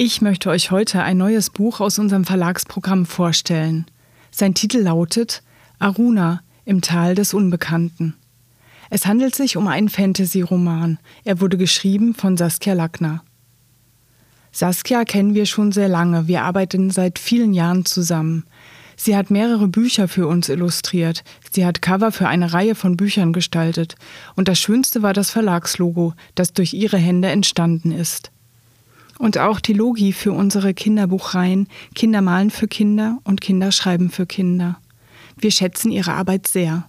Ich möchte euch heute ein neues Buch aus unserem Verlagsprogramm vorstellen. Sein Titel lautet Aruna im Tal des Unbekannten. Es handelt sich um einen Fantasy-Roman. Er wurde geschrieben von Saskia Lackner. Saskia kennen wir schon sehr lange. Wir arbeiten seit vielen Jahren zusammen. Sie hat mehrere Bücher für uns illustriert. Sie hat Cover für eine Reihe von Büchern gestaltet. Und das Schönste war das Verlagslogo, das durch ihre Hände entstanden ist und auch die Logi für unsere Kinderbuchreihen Kinder malen für Kinder und Kinder schreiben für Kinder. Wir schätzen ihre Arbeit sehr.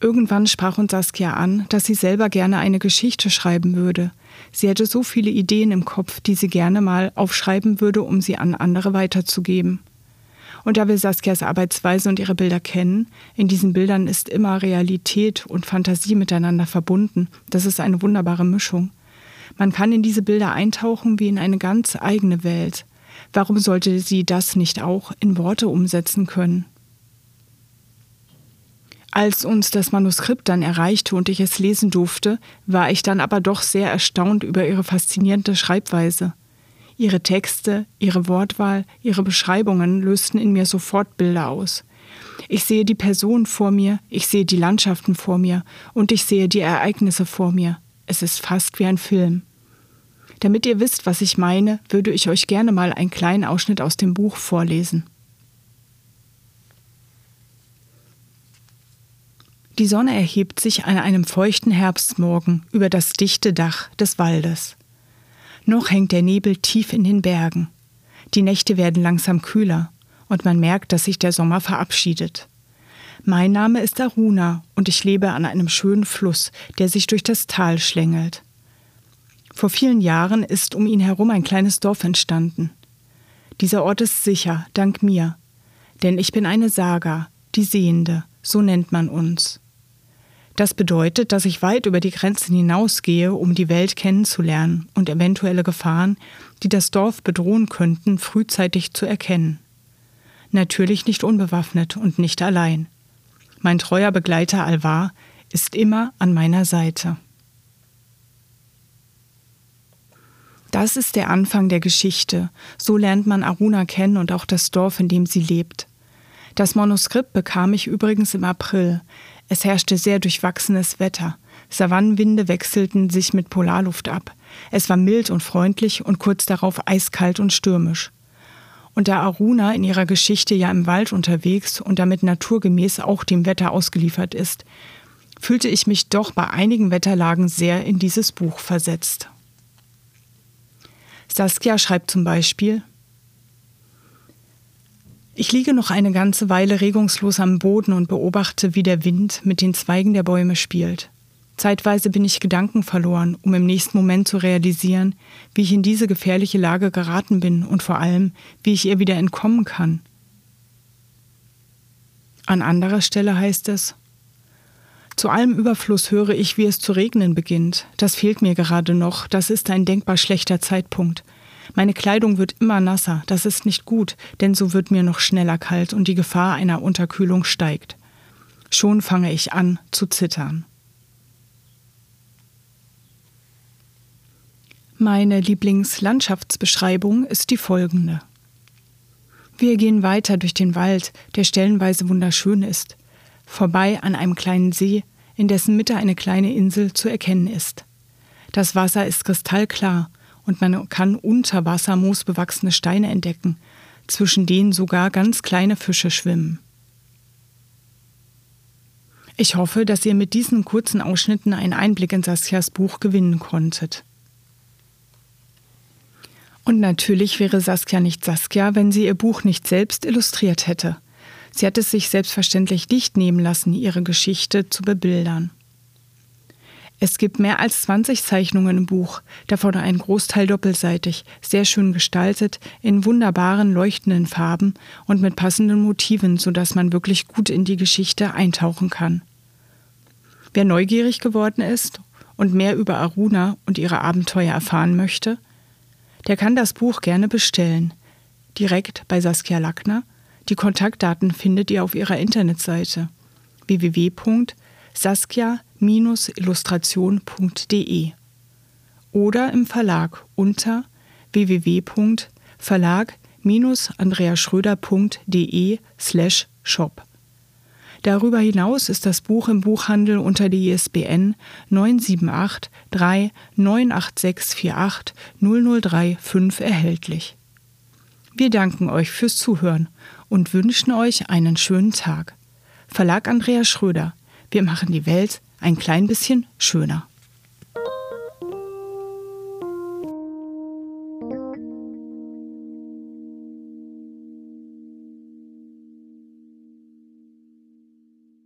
Irgendwann sprach uns Saskia an, dass sie selber gerne eine Geschichte schreiben würde. Sie hätte so viele Ideen im Kopf, die sie gerne mal aufschreiben würde, um sie an andere weiterzugeben. Und da wir Saskias Arbeitsweise und ihre Bilder kennen, in diesen Bildern ist immer Realität und Fantasie miteinander verbunden. Das ist eine wunderbare Mischung. Man kann in diese Bilder eintauchen wie in eine ganz eigene Welt. Warum sollte sie das nicht auch in Worte umsetzen können? Als uns das Manuskript dann erreichte und ich es lesen durfte, war ich dann aber doch sehr erstaunt über ihre faszinierende Schreibweise. Ihre Texte, ihre Wortwahl, ihre Beschreibungen lösten in mir sofort Bilder aus. Ich sehe die Person vor mir, ich sehe die Landschaften vor mir und ich sehe die Ereignisse vor mir. Es ist fast wie ein Film. Damit ihr wisst, was ich meine, würde ich euch gerne mal einen kleinen Ausschnitt aus dem Buch vorlesen. Die Sonne erhebt sich an einem feuchten Herbstmorgen über das dichte Dach des Waldes. Noch hängt der Nebel tief in den Bergen. Die Nächte werden langsam kühler und man merkt, dass sich der Sommer verabschiedet. Mein Name ist Aruna und ich lebe an einem schönen Fluss, der sich durch das Tal schlängelt. Vor vielen Jahren ist um ihn herum ein kleines Dorf entstanden. Dieser Ort ist sicher, dank mir, denn ich bin eine Saga, die Sehende, so nennt man uns. Das bedeutet, dass ich weit über die Grenzen hinausgehe, um die Welt kennenzulernen und eventuelle Gefahren, die das Dorf bedrohen könnten, frühzeitig zu erkennen. Natürlich nicht unbewaffnet und nicht allein. Mein treuer Begleiter Alvar ist immer an meiner Seite. Das ist der Anfang der Geschichte. So lernt man Aruna kennen und auch das Dorf, in dem sie lebt. Das Manuskript bekam ich übrigens im April. Es herrschte sehr durchwachsenes Wetter. Savannenwinde wechselten sich mit Polarluft ab. Es war mild und freundlich und kurz darauf eiskalt und stürmisch. Und da Aruna in ihrer Geschichte ja im Wald unterwegs und damit naturgemäß auch dem Wetter ausgeliefert ist, fühlte ich mich doch bei einigen Wetterlagen sehr in dieses Buch versetzt. Saskia schreibt zum Beispiel, ich liege noch eine ganze Weile regungslos am Boden und beobachte, wie der Wind mit den Zweigen der Bäume spielt. Zeitweise bin ich Gedanken verloren, um im nächsten Moment zu realisieren, wie ich in diese gefährliche Lage geraten bin und vor allem, wie ich ihr wieder entkommen kann. An anderer Stelle heißt es, zu allem Überfluss höre ich, wie es zu regnen beginnt. Das fehlt mir gerade noch, das ist ein denkbar schlechter Zeitpunkt. Meine Kleidung wird immer nasser, das ist nicht gut, denn so wird mir noch schneller kalt und die Gefahr einer Unterkühlung steigt. Schon fange ich an zu zittern. Meine Lieblingslandschaftsbeschreibung ist die folgende. Wir gehen weiter durch den Wald, der stellenweise wunderschön ist, vorbei an einem kleinen See, in dessen Mitte eine kleine Insel zu erkennen ist. Das Wasser ist kristallklar und man kann unter Wasser moosbewachsene Steine entdecken, zwischen denen sogar ganz kleine Fische schwimmen. Ich hoffe, dass ihr mit diesen kurzen Ausschnitten einen Einblick in Saskias Buch gewinnen konntet. Und natürlich wäre Saskia nicht Saskia, wenn sie ihr Buch nicht selbst illustriert hätte. Sie hat es sich selbstverständlich nicht nehmen lassen, ihre Geschichte zu bebildern. Es gibt mehr als 20 Zeichnungen im Buch, davon ein Großteil doppelseitig, sehr schön gestaltet, in wunderbaren leuchtenden Farben und mit passenden Motiven, sodass man wirklich gut in die Geschichte eintauchen kann. Wer neugierig geworden ist und mehr über Aruna und ihre Abenteuer erfahren möchte, der kann das Buch gerne bestellen. Direkt bei Saskia Lackner. Die Kontaktdaten findet ihr auf ihrer Internetseite www.saskia-illustration.de oder im Verlag unter www.verlag-andreaschröder.de slash shop. Darüber hinaus ist das Buch im Buchhandel unter der ISBN 978 3 98648 0035 erhältlich. Wir danken euch fürs Zuhören und wünschen euch einen schönen Tag. Verlag Andreas Schröder. Wir machen die Welt ein klein bisschen schöner.